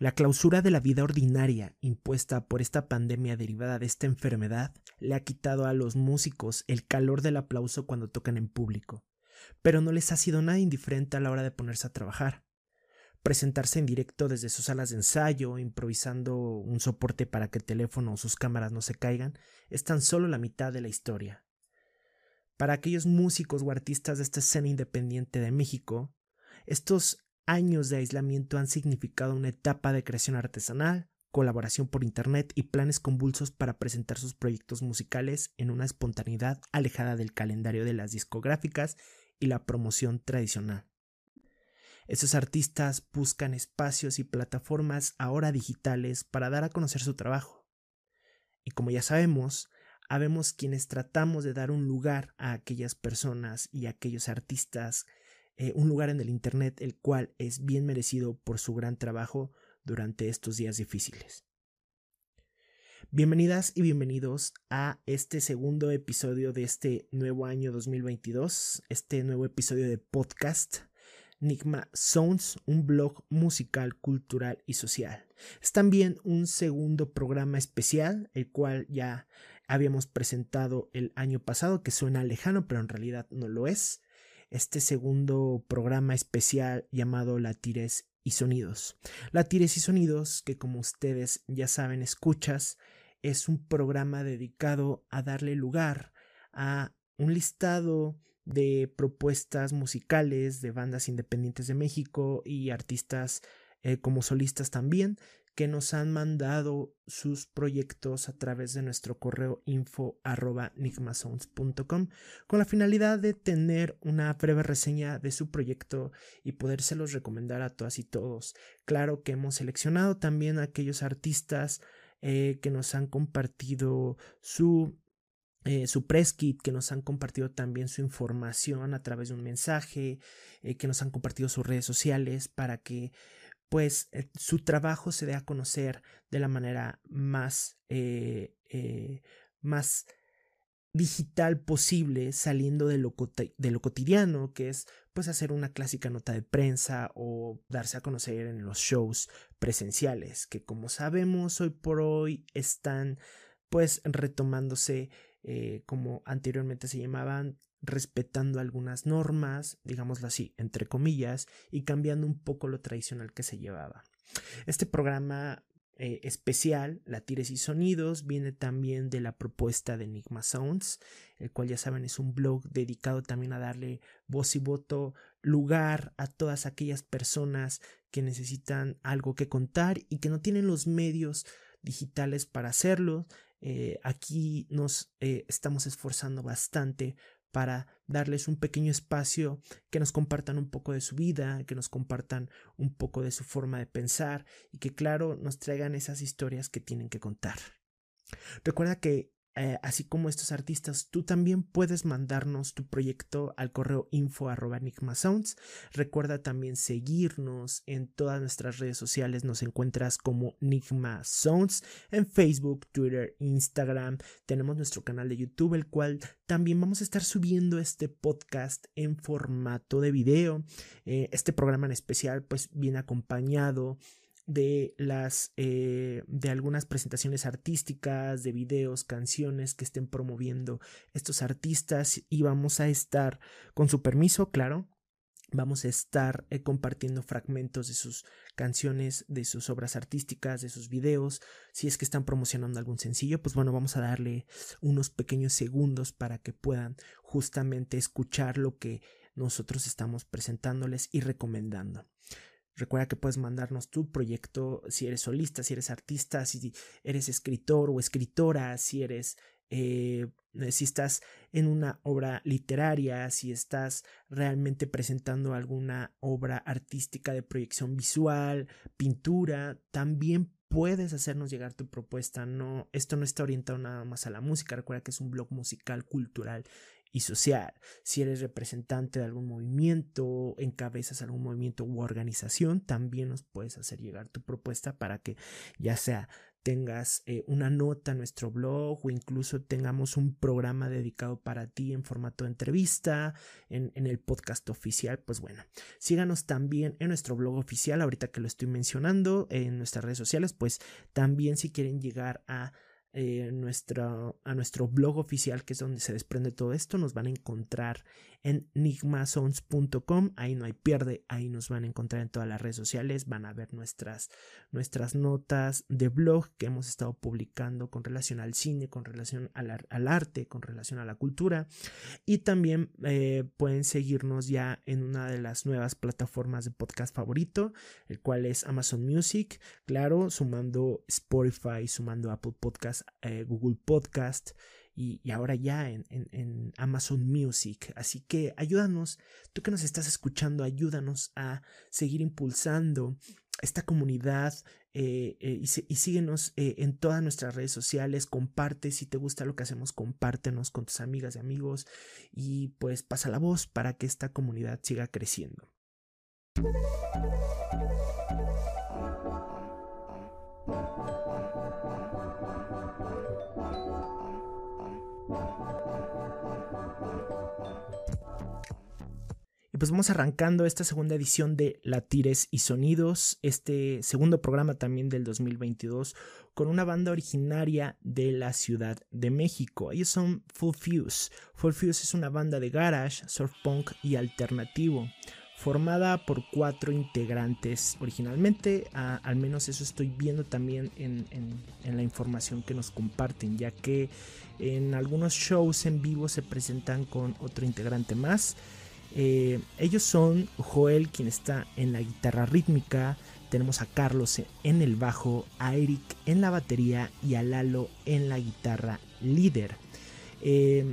La clausura de la vida ordinaria impuesta por esta pandemia derivada de esta enfermedad le ha quitado a los músicos el calor del aplauso cuando tocan en público, pero no les ha sido nada indiferente a la hora de ponerse a trabajar. Presentarse en directo desde sus salas de ensayo, improvisando un soporte para que el teléfono o sus cámaras no se caigan, es tan solo la mitad de la historia. Para aquellos músicos o artistas de esta escena independiente de México, estos años de aislamiento han significado una etapa de creación artesanal, colaboración por Internet y planes convulsos para presentar sus proyectos musicales en una espontaneidad alejada del calendario de las discográficas y la promoción tradicional. Estos artistas buscan espacios y plataformas ahora digitales para dar a conocer su trabajo. Y como ya sabemos, habemos quienes tratamos de dar un lugar a aquellas personas y a aquellos artistas eh, un lugar en el Internet el cual es bien merecido por su gran trabajo durante estos días difíciles. Bienvenidas y bienvenidos a este segundo episodio de este nuevo año 2022, este nuevo episodio de podcast Nigma Sounds, un blog musical, cultural y social. Es también un segundo programa especial, el cual ya habíamos presentado el año pasado, que suena lejano, pero en realidad no lo es este segundo programa especial llamado Latires y Sonidos. Latires y Sonidos, que como ustedes ya saben, escuchas, es un programa dedicado a darle lugar a un listado de propuestas musicales de bandas independientes de México y artistas eh, como solistas también que nos han mandado sus proyectos a través de nuestro correo info arroba con la finalidad de tener una breve reseña de su proyecto y podérselos recomendar a todas y todos. Claro que hemos seleccionado también a aquellos artistas eh, que nos han compartido su eh, su press kit, que nos han compartido también su información a través de un mensaje, eh, que nos han compartido sus redes sociales para que pues eh, su trabajo se dé a conocer de la manera más, eh, eh, más digital posible, saliendo de lo, de lo, cotidiano, que es pues hacer una clásica nota de prensa o darse a conocer en los shows presenciales, que como sabemos hoy por hoy están pues retomándose como anteriormente se llamaban respetando algunas normas, digámoslo así, entre comillas, y cambiando un poco lo tradicional que se llevaba. Este programa eh, especial, Latires y Sonidos, viene también de la propuesta de Enigma Sounds, el cual ya saben es un blog dedicado también a darle voz y voto, lugar a todas aquellas personas que necesitan algo que contar y que no tienen los medios digitales para hacerlo. Eh, aquí nos eh, estamos esforzando bastante para darles un pequeño espacio, que nos compartan un poco de su vida, que nos compartan un poco de su forma de pensar y que claro nos traigan esas historias que tienen que contar. Recuerda que eh, así como estos artistas, tú también puedes mandarnos tu proyecto al correo info arroba. Recuerda también seguirnos en todas nuestras redes sociales. Nos encuentras como Nigma Sounds en Facebook, Twitter, Instagram. Tenemos nuestro canal de YouTube, el cual también vamos a estar subiendo este podcast en formato de video. Eh, este programa en especial, pues, viene acompañado de las eh, de algunas presentaciones artísticas de videos canciones que estén promoviendo estos artistas y vamos a estar con su permiso claro vamos a estar eh, compartiendo fragmentos de sus canciones de sus obras artísticas de sus videos. Si es que están promocionando algún sencillo pues bueno vamos a darle unos pequeños segundos para que puedan justamente escuchar lo que nosotros estamos presentándoles y recomendando Recuerda que puedes mandarnos tu proyecto si eres solista, si eres artista, si eres escritor o escritora, si eres eh, si estás en una obra literaria, si estás realmente presentando alguna obra artística de proyección visual, pintura, también puedes hacernos llegar tu propuesta. No, esto no está orientado nada más a la música. Recuerda que es un blog musical, cultural y social. Si eres representante de algún movimiento, encabezas algún movimiento u organización, también nos puedes hacer llegar tu propuesta para que ya sea tengas eh, una nota en nuestro blog o incluso tengamos un programa dedicado para ti en formato de entrevista en, en, el podcast oficial, pues bueno, síganos también en nuestro blog oficial, ahorita que lo estoy mencionando, en nuestras redes sociales, pues también si quieren llegar a eh, a nuestro blog oficial, que es donde se desprende todo esto. Nos van a encontrar en nigmasons.com. Ahí no hay pierde, ahí nos van a encontrar en todas las redes sociales. Van a ver nuestras, nuestras notas de blog que hemos estado publicando con relación al cine, con relación al, al arte, con relación a la cultura. Y también eh, pueden seguirnos ya en una de las nuevas plataformas de podcast favorito, el cual es Amazon Music. Claro, sumando Spotify, sumando Apple Eh, Google Podcast y, ahora ya en, Amazon Music. Así que ayúdanos, tú que nos estás escuchando, ayúdanos a seguir impulsando esta comunidad eh, eh, y, síguenos en todas nuestras redes sociales, comparte si te gusta lo que hacemos, compártenos con tus amigas y amigos y pues pasa la voz para que esta comunidad siga creciendo. Pues vamos arrancando esta segunda edición de Latires y Sonidos, este segundo programa también del 2022, con una banda originaria de la Ciudad de México. Ellos son Full Fuse. Full Fuse es una banda de garage, surf punk y alternativo formada por cuatro integrantes originalmente, al menos eso estoy viendo también en, la información que nos comparten, ya que en algunos shows en vivo se presentan con otro integrante más. Eh, ellos son Joel, quien está en la guitarra rítmica. Tenemos a Carlos en el bajo, a Eric en la batería y a Lalo en la guitarra líder. Eh,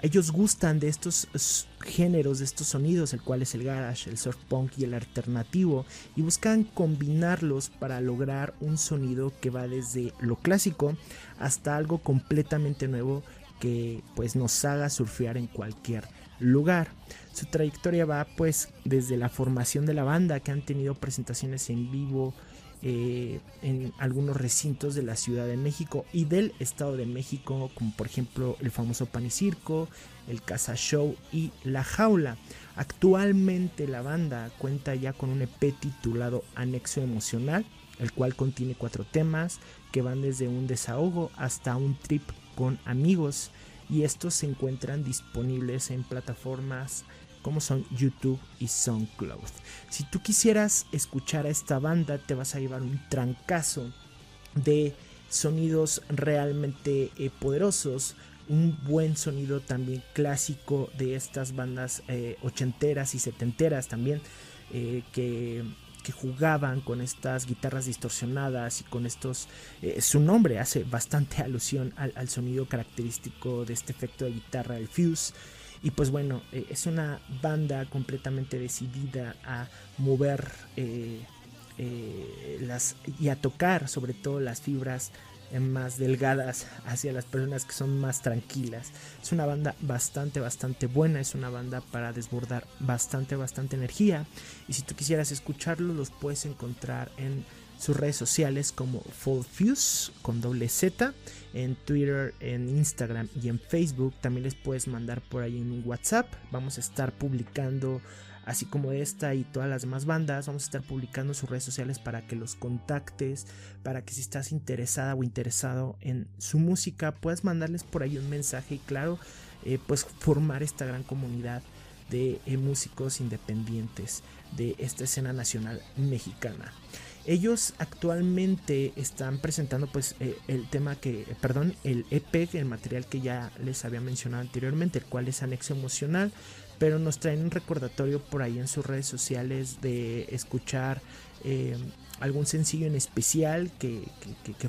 ellos gustan de estos géneros, de estos sonidos, el cual es el garage, el surf punk y el alternativo, y buscan combinarlos para lograr un sonido que va desde lo clásico hasta algo completamente nuevo que pues nos haga surfear en cualquier lugar. Su trayectoria va pues desde la formación de la banda que han tenido presentaciones en vivo eh, en algunos recintos de la Ciudad de México y del Estado de México como por ejemplo el famoso Panicirco, el Casa Show y La Jaula. Actualmente la banda cuenta ya con un EP titulado Anexo Emocional, el cual contiene cuatro temas que van desde un desahogo hasta un trip con amigos y estos se encuentran disponibles en plataformas como son YouTube y SoundCloud. Si tú quisieras escuchar a esta banda, te vas a llevar un trancazo de sonidos realmente eh, poderosos, un buen sonido también clásico de estas bandas eh, ochenteras y setenteras también eh, que que jugaban con estas guitarras distorsionadas y con estos... Eh, su nombre hace bastante alusión al, sonido característico de este efecto de guitarra, el fuse. Y pues bueno, eh, es una banda completamente decidida a mover eh, las, y a tocar sobre todo las fibras más delgadas hacia las personas que son más tranquilas. Es una banda bastante, bastante buena. Es una banda para desbordar bastante, bastante energía. Y si tú quisieras escucharlo, los puedes encontrar en sus redes sociales como Full Fuse con doble Z en Twitter, en Instagram y en Facebook. También les puedes mandar por ahí en WhatsApp. Vamos a estar publicando así como esta y todas las demás bandas. Vamos a estar publicando sus redes sociales para que los contactes, para que si estás interesada o interesado en su música, puedas mandarles por ahí un mensaje y claro, eh, pues formar esta gran comunidad de eh, músicos independientes de esta escena nacional mexicana. Ellos actualmente están presentando pues eh, el tema que, perdón, el EP, el material que ya les había mencionado anteriormente, el cual es anexo emocional pero nos traen un recordatorio por ahí en sus redes sociales de escuchar eh, algún sencillo en especial que,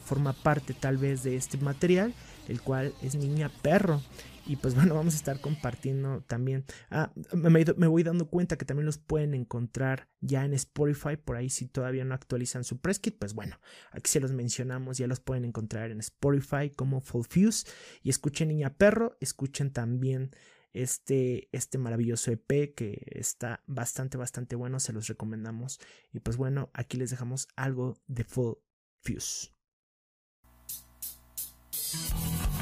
forma parte tal vez de este material, el cual es Niña Perro. Y pues bueno, vamos a estar compartiendo también. Ah, me, voy dando cuenta que también los pueden encontrar ya en Spotify. Por ahí si todavía no actualizan su press kit, pues bueno, aquí se los mencionamos. Ya los pueden encontrar en Spotify como Full Fuse. Y escuchen Niña Perro, escuchen también este, este maravilloso EP que está bastante, bastante bueno, se los recomendamos. Y pues bueno, aquí les dejamos algo de Full Fuse. Música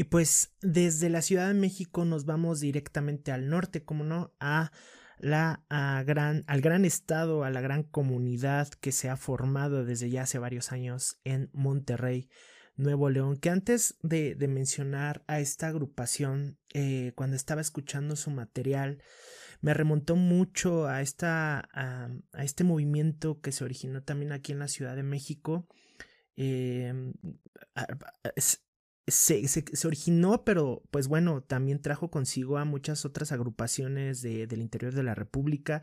Y pues desde la Ciudad de México nos vamos directamente al norte, como no, a la gran, al gran estado, a la gran comunidad que se ha formado desde ya hace varios años en Monterrey, Nuevo León, que antes de, mencionar a esta agrupación, eh, cuando estaba escuchando su material, me remontó mucho a, esta, a, este movimiento que se originó también aquí en la Ciudad de México. Eh, se, originó, pero pues bueno, también trajo consigo a muchas otras agrupaciones de, del interior de la República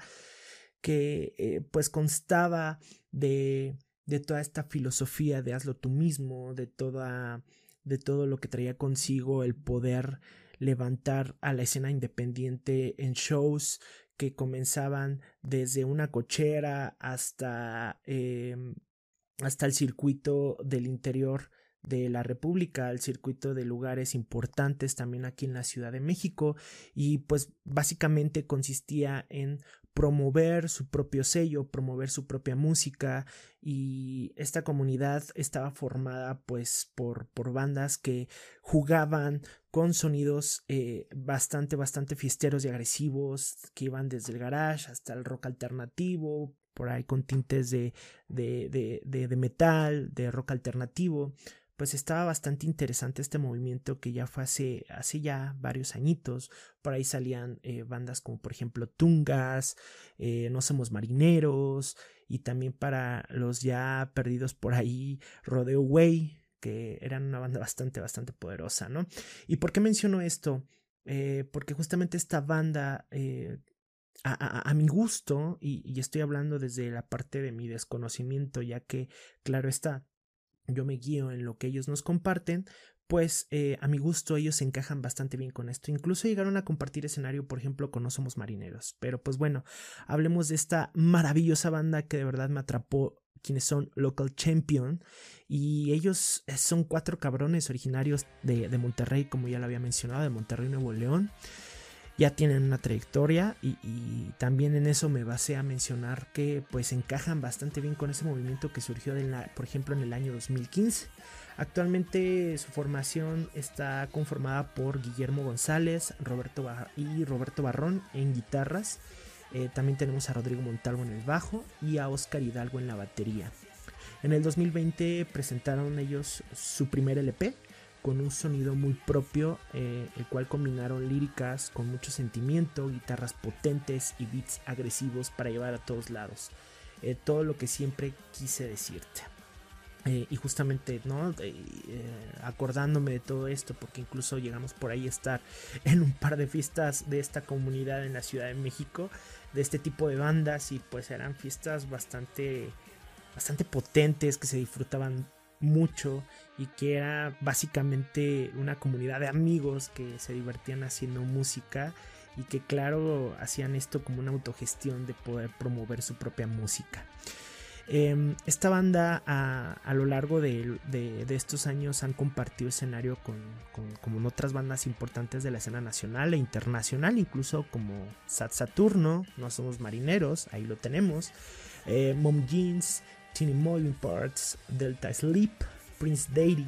que eh, pues constaba de, de toda esta filosofía de hazlo tú mismo, de toda de todo lo que traía consigo el poder levantar a la escena independiente en shows que comenzaban desde una cochera hasta em, hasta el circuito del interior de la República al circuito de lugares importantes también aquí en la Ciudad de México y pues básicamente consistía en promover su propio sello, promover su propia música y esta comunidad estaba formada pues por, por bandas que jugaban con sonidos eh, bastante, bastante fiesteros y agresivos que iban desde el garage hasta el rock alternativo, por ahí con tintes de, de, de, de metal, de rock alternativo pues estaba bastante interesante este movimiento que ya fue hace, hace ya varios añitos. Por ahí salían eh, bandas como por ejemplo Tungas, eh, No Somos Marineros y también para los ya perdidos por ahí Rodeo Way, que eran una banda bastante, bastante poderosa, ¿no? ¿Y por qué menciono esto? Eh, porque justamente esta banda... A, a, mi gusto, y, y, estoy hablando desde la parte de mi desconocimiento, ya que, claro está, yo me guío en lo que ellos nos comparten, pues eh, a mi gusto ellos se encajan bastante bien con esto. Incluso llegaron a compartir escenario, por ejemplo, con No Somos Marineros. Pero pues bueno, hablemos de esta maravillosa banda que de verdad me atrapó, quienes son Local Champion. Y ellos eh, son cuatro cabrones originarios de, de Monterrey, como ya lo había mencionado, de Monterrey, Nuevo León ya tienen una trayectoria y, también en eso me basé a mencionar que pues encajan bastante bien con ese movimiento que surgió por ejemplo en el año 2015. Actualmente su formación está conformada por Guillermo González Roberto y Roberto Barrón en guitarras. Eh, también tenemos a Rodrigo Montalvo en el bajo y a Oscar Hidalgo en la batería. En el 2020 presentaron ellos su primer LP con un sonido muy propio, eh, el cual combinaron líricas con mucho sentimiento, guitarras potentes y beats agresivos para llevar a todos lados. Eh, todo lo que siempre quise decirte. Eh, y justamente, ¿no? acordándome de todo esto, porque incluso llegamos por ahí a estar en un par de fiestas de esta comunidad en la Ciudad de México, de este tipo de bandas, y pues eran fiestas bastante, bastante potentes que se disfrutaban mucho y que era básicamente una comunidad de amigos que se divertían haciendo música y que claro hacían esto como una autogestión de poder promover su propia música. Em, esta banda a, lo largo de, estos años han compartido escenario con, con, otras bandas importantes de la escena nacional e internacional, incluso como Sat Saturno, No Somos Marineros, ahí lo tenemos, eh, Mom Jeans, Teeny Moving Parts, Delta Sleep, Prince Daddy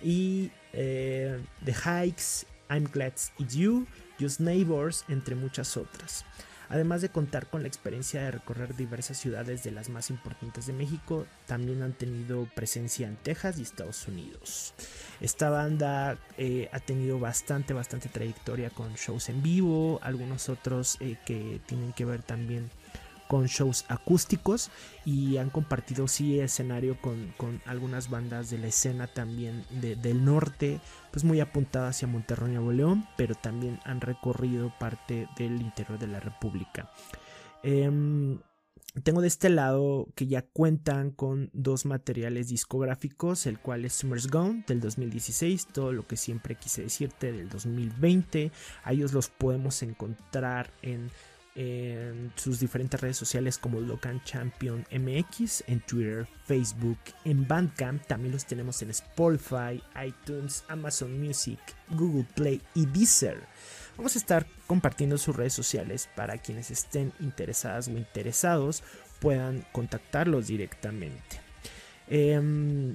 y eh, The Hikes, I'm Glad It's You, Just Neighbors, entre muchas otras. Además de contar con la experiencia de recorrer diversas ciudades de las más importantes de México, también han tenido presencia en Texas y Estados Unidos. Esta banda eh, ha tenido bastante, bastante trayectoria con shows en vivo, algunos otros eh, que tienen que ver también con shows acústicos y han compartido sí escenario con, algunas bandas de la escena también del norte, pues muy apuntada hacia Monterrey Nuevo León, pero también han recorrido parte del interior de la República. Em, tengo de este lado que ya cuentan con dos materiales discográficos, el cual es Summer's Gone del 2016, todo lo que siempre quise decirte del 2020. A ellos los podemos encontrar en, sus diferentes redes sociales como Locan Champion MX, en Twitter, Facebook, en Bandcamp. También los tenemos en Spotify, iTunes, Amazon Music, Google Play y Deezer. Vamos a estar compartiendo sus redes sociales para quienes estén interesadas o interesados puedan contactarlos directamente. Em,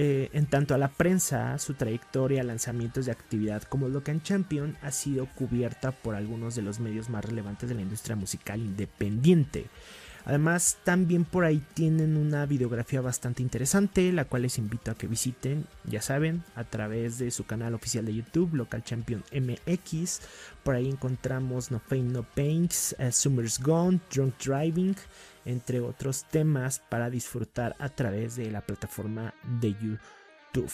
eh, en tanto a la prensa, su trayectoria, lanzamientos de actividad como Locan Champion ha sido cubierta por algunos de los medios más relevantes de la industria musical independiente. Además, también por ahí tienen una videografía bastante interesante, la cual les invito a que visiten, ya saben, a través de su canal oficial de YouTube, Local Champion MX. Por ahí encontramos No Pain No Pains, uh, Summer's Gone, Drunk Driving, entre otros temas para disfrutar a través de la plataforma de YouTube.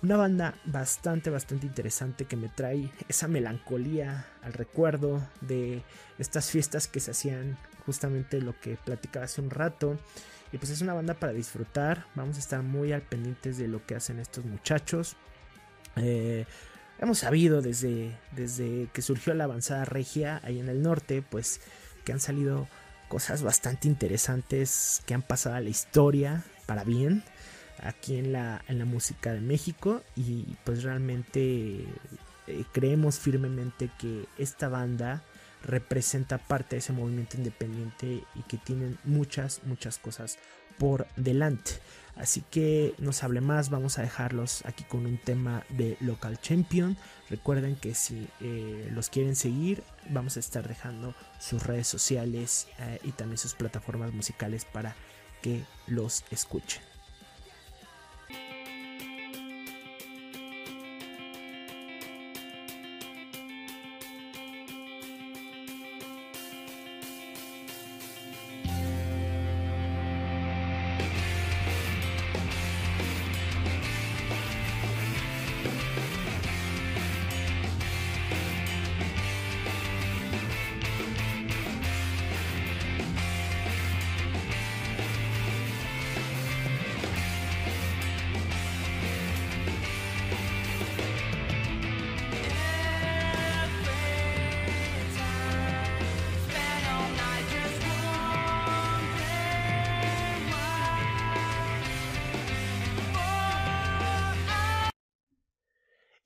Una banda bastante, bastante interesante que me trae esa melancolía al recuerdo de estas fiestas que se hacían justamente lo que platicaba hace un rato. Y pues es una banda para disfrutar. Vamos a estar muy al pendientes de lo que hacen estos muchachos. Eh, hemos sabido desde, desde que surgió la avanzada regia ahí en el norte, pues que han salido cosas bastante interesantes que han pasado a la historia para bien aquí en la, en la música de México. Y pues realmente eh, creemos firmemente que esta banda representa parte de ese movimiento independiente y que tienen muchas, muchas cosas por delante. Así que no se hable más, vamos a dejarlos aquí con un tema de Local Champion. Recuerden que si eh, los quieren seguir, vamos a estar dejando sus redes sociales eh, y también sus plataformas musicales para que los escuchen.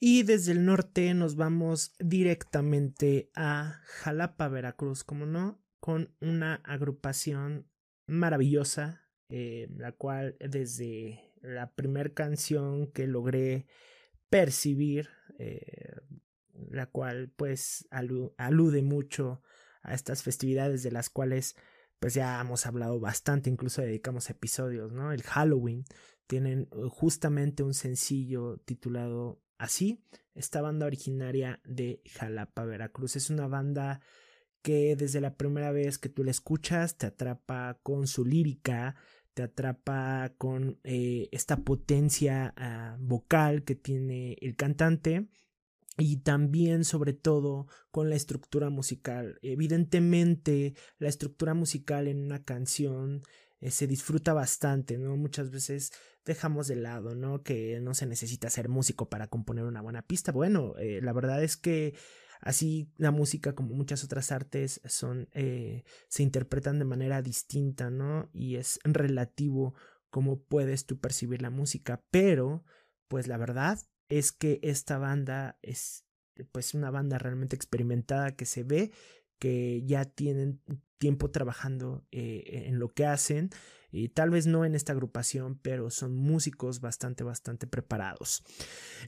Y desde el norte nos vamos directamente a Jalapa, Veracruz, como no, con una agrupación maravillosa, eh, la cual desde la primera canción que logré percibir, eh, la cual pues alude mucho a estas festividades de las cuales pues ya hemos hablado bastante, incluso dedicamos episodios, ¿no? El Halloween tienen justamente un sencillo titulado Así, esta banda originaria de Jalapa, Veracruz, es una banda que desde la primera vez que tú la escuchas te atrapa con su lírica, te atrapa con eh, esta potencia ah, vocal que tiene el cantante y también sobre todo con la estructura musical. Evidentemente la estructura musical en una canción eh, se disfruta bastante, ¿no? Muchas veces dejamos de lado, ¿no? Que no se necesita ser músico para componer una buena pista. Bueno, eh, la verdad es que así la música como muchas otras artes son eh, se interpretan de manera distinta, ¿no? Y es relativo cómo puedes tú percibir la música, pero pues la verdad es que esta banda es pues una banda realmente experimentada que se ve que ya tienen tiempo trabajando eh, en lo que hacen y tal vez no en esta agrupación, pero son músicos bastante, bastante preparados.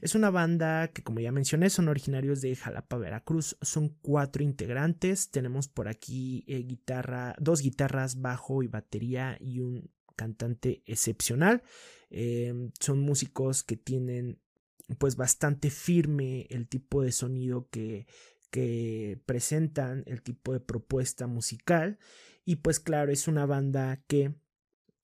Es una banda que, como ya mencioné, son originarios de Jalapa, Veracruz. Son cuatro integrantes. Tenemos por aquí eh, guitarra, dos guitarras, bajo y batería y un cantante excepcional. Em, son músicos que tienen pues bastante firme el tipo de sonido que, que presentan, el tipo de propuesta musical. Y pues claro, es una banda que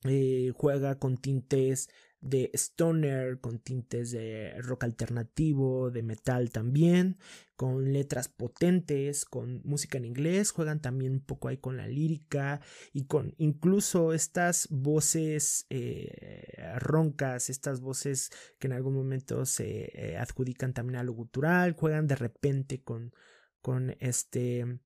eh, juega con tintes de stoner, con tintes de rock alternativo, de metal también, con letras potentes, con música en inglés, juegan también un poco ahí con la lírica y con incluso estas voces eh, roncas, estas voces que en algún momento se eh, adjudican también a lo gutural, juegan de repente con, con este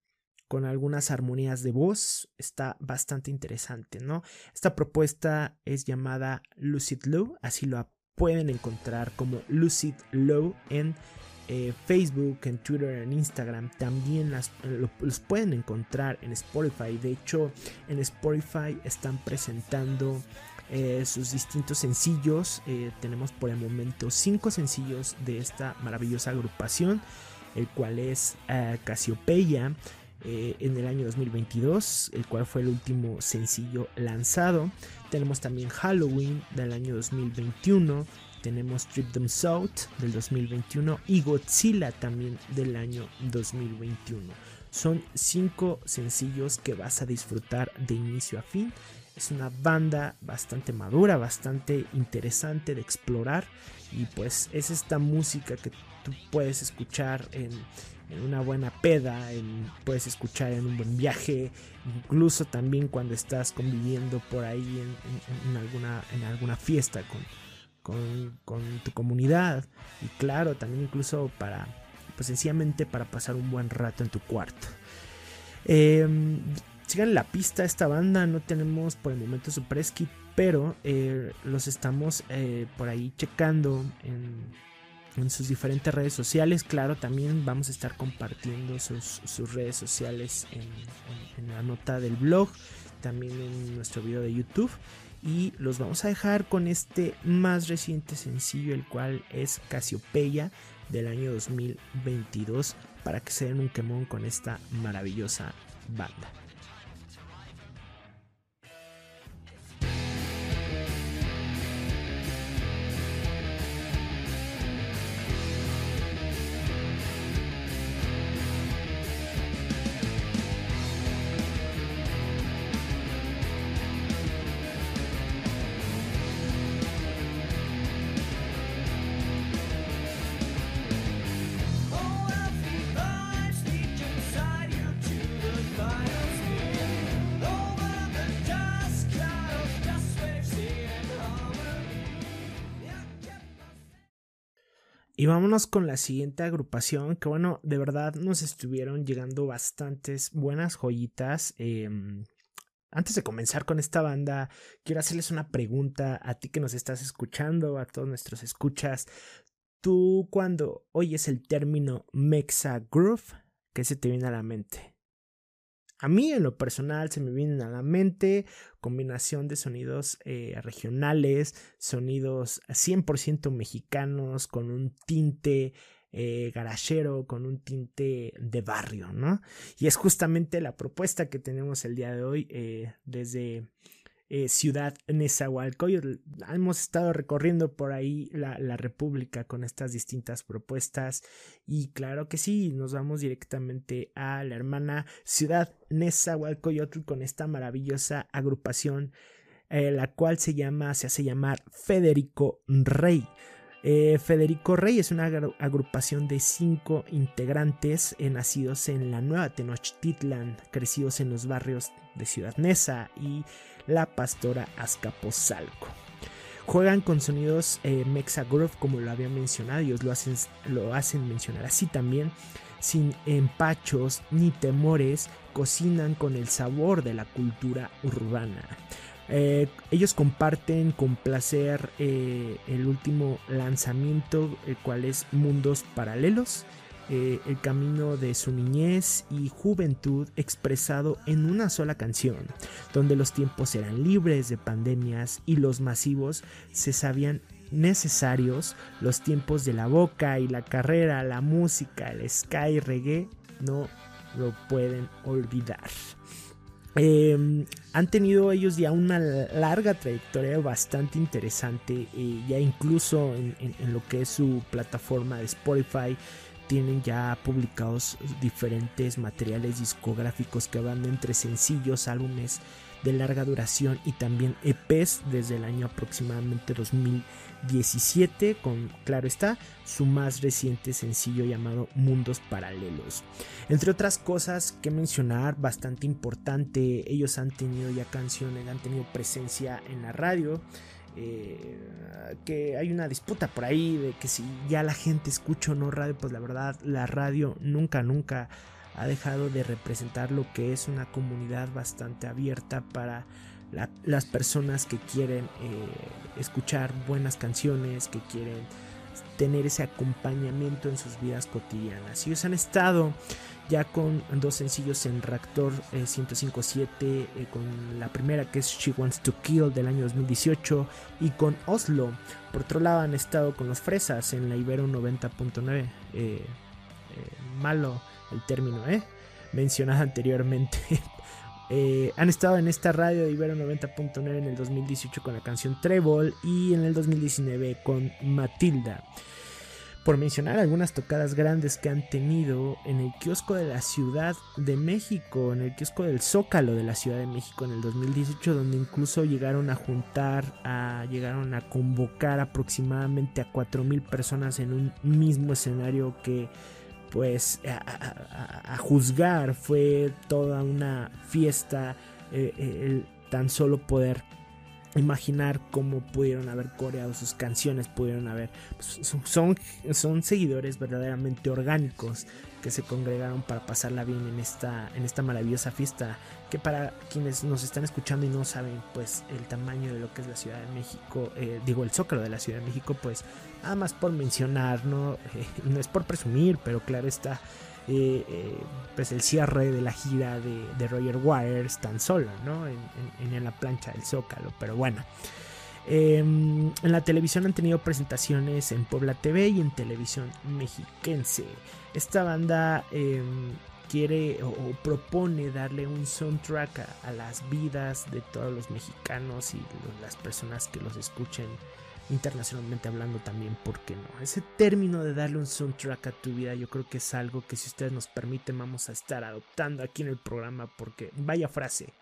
con algunas armonías de voz. Está bastante interesante, ¿no? Esta propuesta es llamada Lucid Low, así lo pueden encontrar como Lucid Low en eh, Facebook, en Twitter, en Instagram. También los pueden encontrar en Spotify. De hecho, en Spotify están presentando eh, sus distintos sencillos. Eh, tenemos por el momento cinco sencillos de esta maravillosa agrupación, el cual es Casiopeia. Eh, en el año 2022, el cual fue el último sencillo lanzado. Tenemos también Halloween del año 2021. Tenemos Trip Them South del 2021 y Godzilla también del año 2021. Son cinco sencillos que vas a disfrutar de inicio a fin. Es una banda bastante madura, bastante interesante de explorar y pues es esta música que tú puedes escuchar en, en una buena peda, puedes escuchar en un buen viaje, incluso también cuando estás conviviendo por ahí en, alguna, en alguna fiesta con, con, tu comunidad y claro, también incluso para, pues sencillamente para pasar un buen rato en tu cuarto. Eh, sigan la pista esta banda, no tenemos por el momento su press pero eh, los estamos eh, por ahí checando en en sus diferentes redes sociales. Claro, también vamos a estar compartiendo sus, redes sociales en, la nota del blog, también en nuestro video de YouTube. Y los vamos a dejar con este más reciente sencillo, el cual es Casiopeia del año 2022, para que se den un quemón con esta maravillosa banda. Y vámonos con la siguiente agrupación, que bueno, de verdad nos estuvieron llegando bastantes buenas joyitas. Em, antes de comenzar con esta banda, quiero hacerles una pregunta a ti que nos estás escuchando, a todos nuestros escuchas. Tú cuando oyes el término Mexa Groove, ¿qué se te viene a la mente? A mí en lo personal se me vienen a la mente combinación de sonidos eh, regionales, sonidos 100% mexicanos con un tinte eh, con un tinte de barrio, ¿no? Y es justamente la propuesta que tenemos el día de hoy eh, desde eh, ciudad Nezahualcóyotl. Hemos estado recorriendo por ahí la, República con estas distintas propuestas y claro que sí, nos vamos directamente a la hermana ciudad Nezahualcóyotl con esta maravillosa agrupación eh, la cual se llama, se hace llamar Federico Rey. Eh, Federico Rey es una agrupación de cinco integrantes nacidos en la Nueva Tenochtitlan, crecidos en los barrios de Ciudad Neza y la pastora Azcapotzalco. Juegan con sonidos eh, como lo había mencionado, ellos lo hacen, lo hacen mencionar así también, sin empachos ni temores, cocinan con el sabor de la cultura urbana. Eh, ellos comparten con placer eh, el último lanzamiento, el cual es Mundos Paralelos, eh, el camino de su niñez y juventud expresado en una sola canción, donde los tiempos eran libres de pandemias y los masivos se sabían necesarios, los tiempos de la boca y la carrera, la música, el sky reggae, no lo pueden olvidar. Em, han tenido ellos ya una larga trayectoria bastante interesante, eh, ya incluso en, lo que es su plataforma de Spotify tienen ya publicados diferentes materiales discográficos que van entre sencillos, álbumes de larga duración y también EPs desde el año aproximadamente 2017 con, claro está, su más reciente sencillo llamado Mundos Paralelos. Entre otras cosas que mencionar, bastante importante, ellos han tenido ya canciones, han tenido presencia en la radio. Eh, que hay una disputa por ahí de que si ya la gente escucha o no radio, pues la verdad la radio nunca, nunca ha dejado de representar lo que es una comunidad bastante abierta para las personas que quieren eh, escuchar buenas canciones, que quieren tener ese acompañamiento en sus vidas cotidianas. Ellos han estado ya con dos sencillos en Reactor 105.7, eh, eh, con la primera que es She Wants to Kill del año 2018 y con Oslo. Por otro lado han estado con los Fresas en la Ibero 90.9. malo el término, ¿eh? Mencionado anteriormente. Eh, han estado en esta radio de Ibero 90.9 en el 2018 con la canción Treble y en el 2019 con Matilda. Por mencionar algunas tocadas grandes que han tenido en el kiosco de la Ciudad de México, en el kiosco del Zócalo de la Ciudad de México en el 2018, donde incluso llegaron a juntar, a, llegaron a convocar aproximadamente a 4.000 personas en un mismo escenario que pues a, juzgar. Fue toda una fiesta eh, eh, el tan solo poder imaginar cómo pudieron haber coreado sus canciones, pudieron haber... Pues, son, son seguidores verdaderamente orgánicos que se congregaron para pasarla bien en esta, en esta maravillosa fiesta, que para quienes nos están escuchando y no saben pues el tamaño de lo que es la Ciudad de México, eh, digo el zócalo de la Ciudad de México, pues nada más por mencionar, ¿no? no es por presumir, pero claro está, eh, eh, pues el cierre de la gira de, Roger Waters tan solo, ¿no? En, la plancha del Zócalo, pero bueno. Em, en la televisión han tenido presentaciones en Puebla TV y en televisión mexiquense. Esta banda em, quiere o, propone darle un soundtrack a, las vidas de todos los mexicanos y las personas que los escuchen internacionalmente hablando también, ¿por qué no? Ese término de darle un soundtrack a tu vida yo creo que es algo que si ustedes nos permiten vamos a estar adoptando aquí en el programa porque vaya frase.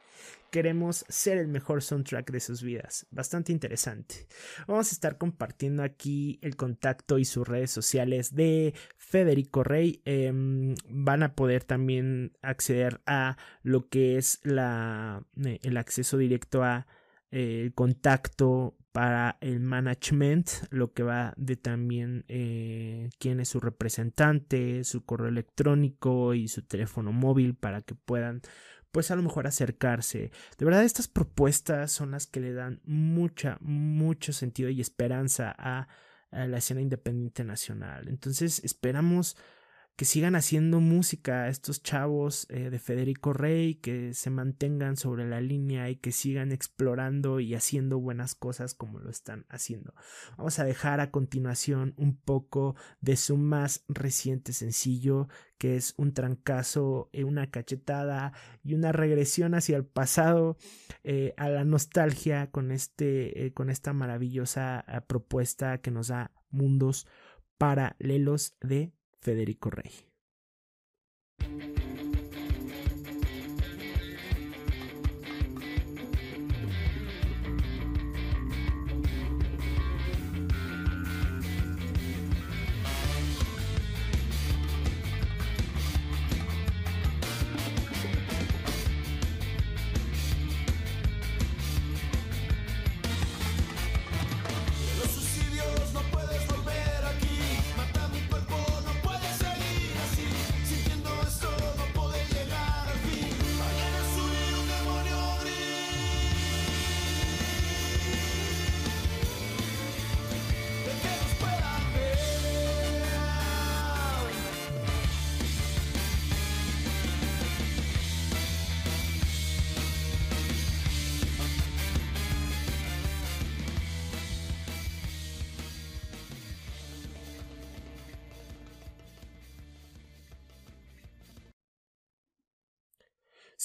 Queremos ser el mejor soundtrack de sus vidas. Bastante interesante. Vamos a estar compartiendo aquí el contacto y sus redes sociales de Federico Rey. Em, van a poder también acceder a lo que es la, eh, el acceso directo a eh, el contacto para el management, lo que va de también eh, quién es su representante, su correo electrónico y su teléfono móvil para que puedan pues a lo mejor acercarse. De verdad estas propuestas son las que le dan mucha, mucho sentido y esperanza a, a la escena independiente nacional. Entonces esperamos que sigan haciendo música estos chavos eh, de Federico Rey, que se mantengan sobre la línea y que sigan explorando y haciendo buenas cosas como lo están haciendo. Vamos a dejar a continuación un poco de su más reciente sencillo, que es un trancazo, eh, una cachetada y una regresión hacia el pasado, eh, a la nostalgia con, este, con esta maravillosa propuesta que nos da mundos paralelos de Federico Rey.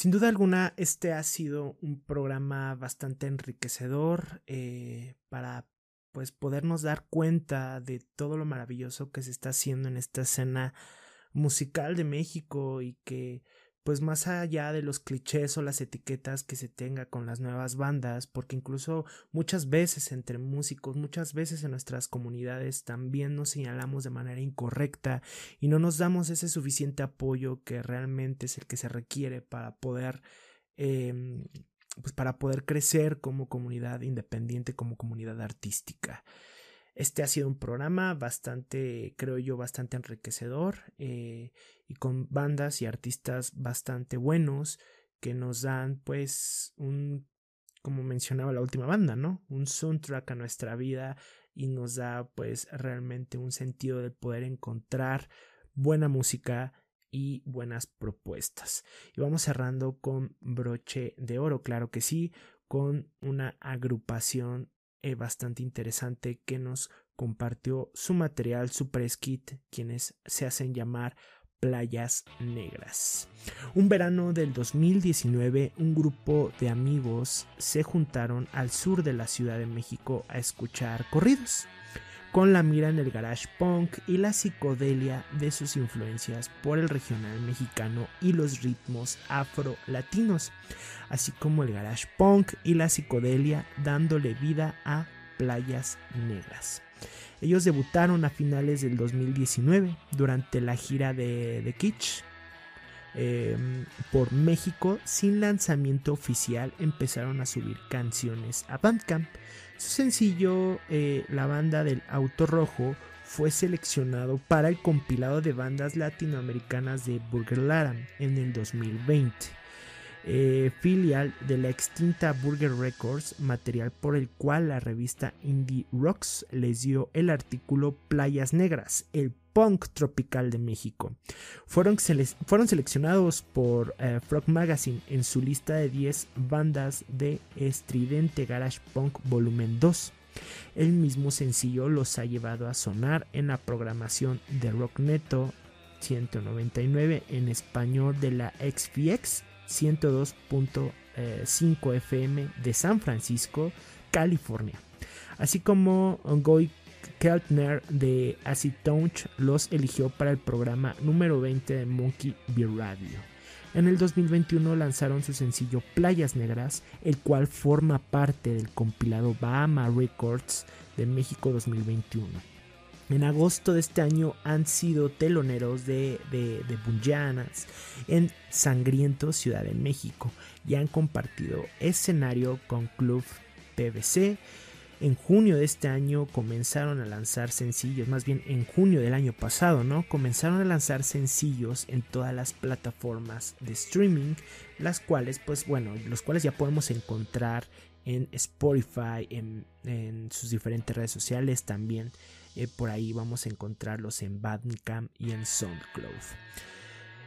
Sin duda alguna, este ha sido un programa bastante enriquecedor eh, para pues podernos dar cuenta de todo lo maravilloso que se está haciendo en esta escena musical de México y que pues más allá de los clichés o las etiquetas que se tenga con las nuevas bandas, porque incluso muchas veces entre músicos, muchas veces en nuestras comunidades también nos señalamos de manera incorrecta y no nos damos ese suficiente apoyo que realmente es el que se requiere para poder em, pues para poder crecer como comunidad independiente, como comunidad artística. Este ha sido un programa bastante, creo yo, bastante enriquecedor eh, y con bandas y artistas bastante buenos que nos dan pues un, como mencionaba la última banda, ¿no? Un soundtrack a nuestra vida y nos da pues realmente un sentido de poder encontrar buena música y buenas propuestas. Y vamos cerrando con broche de oro, claro que sí, con una agrupación eh, bastante interesante que nos compartió su material, su press kit, quienes se hacen llamar Playas Negras. Un verano del 2019, un grupo de amigos se juntaron al sur de la Ciudad de México a escuchar corridos con la mira en el garage punk y la psicodelia de sus influencias por el regional mexicano y los ritmos afro-latinos, así como el garage punk y la psicodelia dándole vida a Playas Negras. Ellos debutaron a finales del 2019 durante la gira de, The Kitsch em, por México sin lanzamiento oficial empezaron a subir canciones a Bandcamp sencillo, eh, La banda del auto rojo, fue seleccionado para el compilado de bandas latinoamericanas de Burger Lara en el 2020. Eh, filial de la extinta Burger Records, material por el cual la revista Indie Rocks les dio el artículo Playas Negras, el punk tropical de México. Fueron, fueron seleccionados por eh, Frog Magazine en su lista de 10 bandas de estridente garage punk volumen 2. El mismo sencillo los ha llevado a sonar en la programación de Rock Neto 199 en español de la XPX 102.5 FM de San Francisco, California, así como Goy Keltner de Acid Touch los eligió para el programa número 20 de Monkey Beer Radio. En el 2021 lanzaron su sencillo Playas Negras, el cual forma parte del compilado Bahama Records de México 2021. En agosto de este año han sido teloneros de, de, en Sangriento, Ciudad de México, y han compartido escenario con Club PVC, en junio de este año comenzaron a lanzar sencillos, más bien en junio del año pasado, ¿no? Comenzaron a lanzar sencillos en todas las plataformas de streaming, las cuales, pues bueno, los cuales ya podemos encontrar en Spotify, en, sus diferentes redes sociales también. Eh, por ahí vamos a encontrarlos en Bandcamp y en SoundCloud.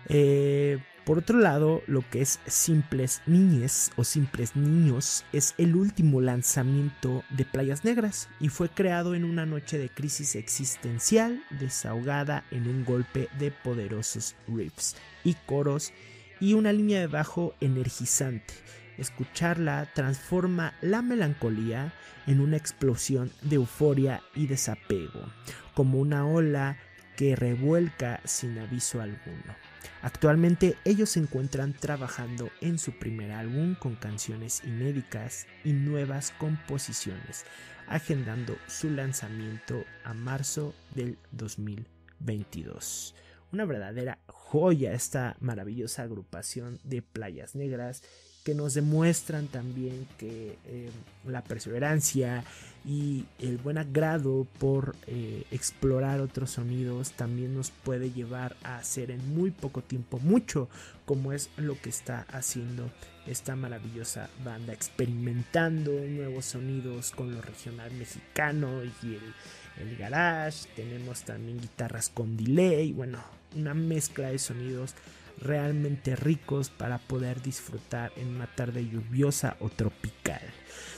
Eh, por otro lado, lo que es Simples Niñes o Simples Niños es el último lanzamiento de Playas Negras y fue creado en una noche de crisis existencial desahogada en un golpe de poderosos riffs y coros y una línea de bajo energizante. Escucharla transforma la melancolía en una explosión de euforia y desapego, como una ola que revuelca sin aviso alguno. Actualmente ellos se encuentran trabajando en su primer álbum con canciones inéditas y nuevas composiciones, agendando su lanzamiento a marzo del 2022. Una verdadera joya esta maravillosa agrupación de playas negras que nos demuestran también que eh, la perseverancia y el buen agrado por eh, explorar otros sonidos también nos puede llevar a hacer en muy poco tiempo mucho como es lo que está haciendo esta maravillosa banda experimentando nuevos sonidos con lo regional mexicano y el, el garage. Tenemos también guitarras con delay bueno una mezcla de sonidos realmente ricos para poder disfrutar en una tarde lluviosa o tropical.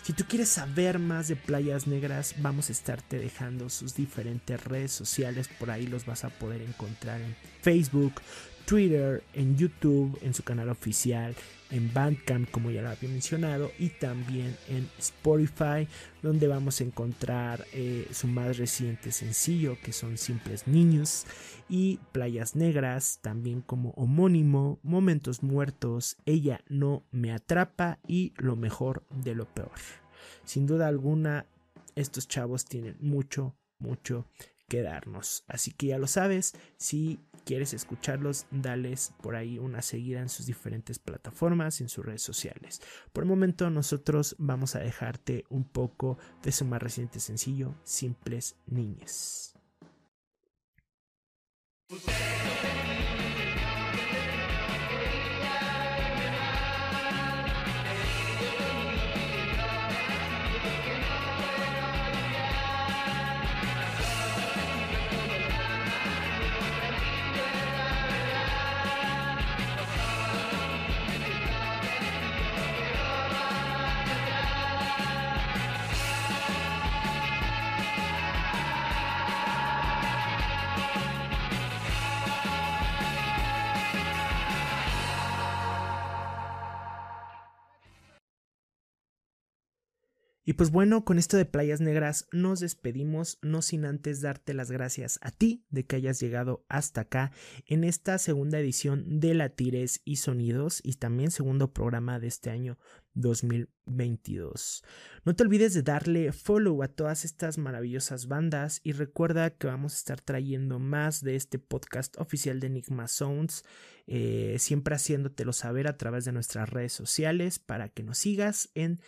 Si tú quieres saber más de Playas Negras, vamos a estarte dejando sus diferentes redes sociales, por ahí los vas a poder encontrar en Facebook, Twitter, en YouTube, en su canal oficial, en Bandcamp, como ya lo había mencionado, y también en Spotify, donde vamos a encontrar eh, su más reciente sencillo, que son Simples Niños, y Playas Negras, también como homónimo, Momentos Muertos, Ella no me atrapa y Lo mejor de lo peor. Sin duda alguna, estos chavos tienen mucho, mucho que darnos. Así que ya lo sabes, si quieres escucharlos, dales por ahí una seguida en sus diferentes plataformas, en sus redes sociales. Por el momento nosotros vamos a dejarte un poco de su más reciente sencillo, Simples Niñas. Y pues bueno, con esto de Playas Negras nos despedimos, no sin antes darte las gracias a ti de que hayas llegado hasta acá en esta segunda edición de Latires y Sonidos y también segundo programa de este año 2022. No te olvides de darle follow a todas estas maravillosas bandas y recuerda que vamos a estar trayendo más de este podcast oficial de Enigma Sounds, eh, siempre haciéndotelo saber a través de nuestras redes sociales para que nos sigas en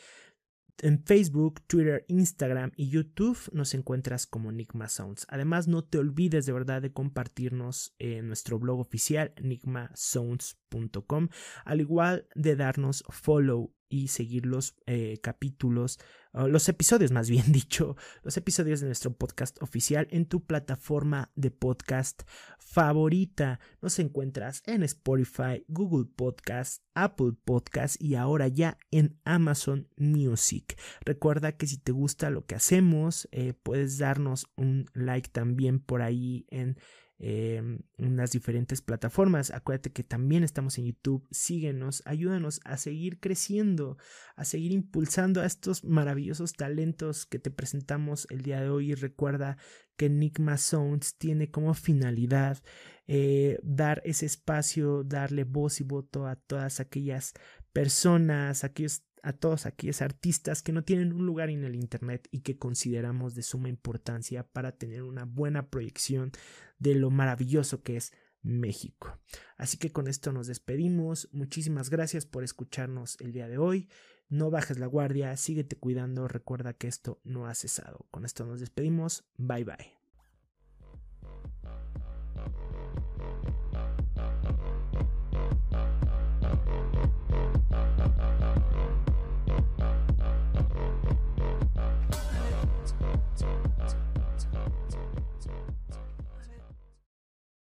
en Facebook, Twitter, Instagram y YouTube nos encuentras como Nigma Sounds. Además, no te olvides de verdad de compartirnos en nuestro blog oficial nigmasounds.com, al igual de darnos follow y seguir los eh, capítulos, los episodios más bien dicho, los episodios de nuestro podcast oficial en tu plataforma de podcast favorita. Nos encuentras en Spotify, Google Podcast, Apple Podcast y ahora ya en Amazon Music. Recuerda que si te gusta lo que hacemos, eh, puedes darnos un like también por ahí en en em, las diferentes plataformas. Acuérdate que también estamos en YouTube. Síguenos, ayúdanos a seguir creciendo, a seguir impulsando a estos maravillosos talentos que te presentamos el día de hoy. Y recuerda que Enigma Sounds tiene como finalidad eh, dar ese espacio, darle voz y voto a todas aquellas personas, a todos aquellos artistas que no tienen un lugar en el Internet y que consideramos de suma importancia para tener una buena proyección de lo maravilloso que es México. Así que con esto nos despedimos. Muchísimas gracias por escucharnos el día de hoy. No bajes la guardia, síguete cuidando, recuerda que esto no ha cesado. Con esto nos despedimos. Bye bye.